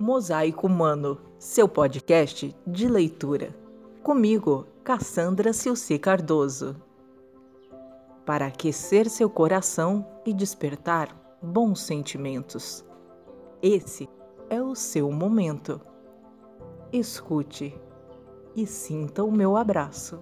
Mosaico Humano, seu podcast de leitura. Comigo, Cassandra Silci Cardoso. Para aquecer seu coração e despertar bons sentimentos. Esse é o seu momento. Escute e sinta o meu abraço.